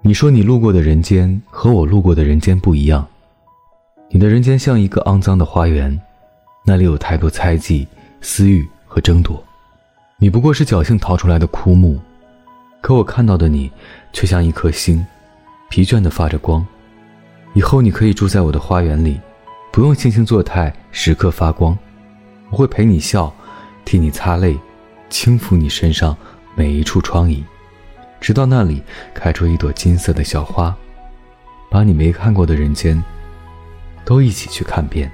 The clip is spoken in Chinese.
你说你路过的人间和我路过的人间不一样，你的人间像一个肮脏的花园，那里有太多猜忌、私欲和争夺。你不过是侥幸逃出来的枯木，可我看到的你，却像一颗星，疲倦的发着光。以后你可以住在我的花园里，不用惺惺作态，时刻发光。我会陪你笑，替你擦泪，轻抚你身上每一处疮痍。直到那里开出一朵金色的小花，把你没看过的人间都一起去看遍。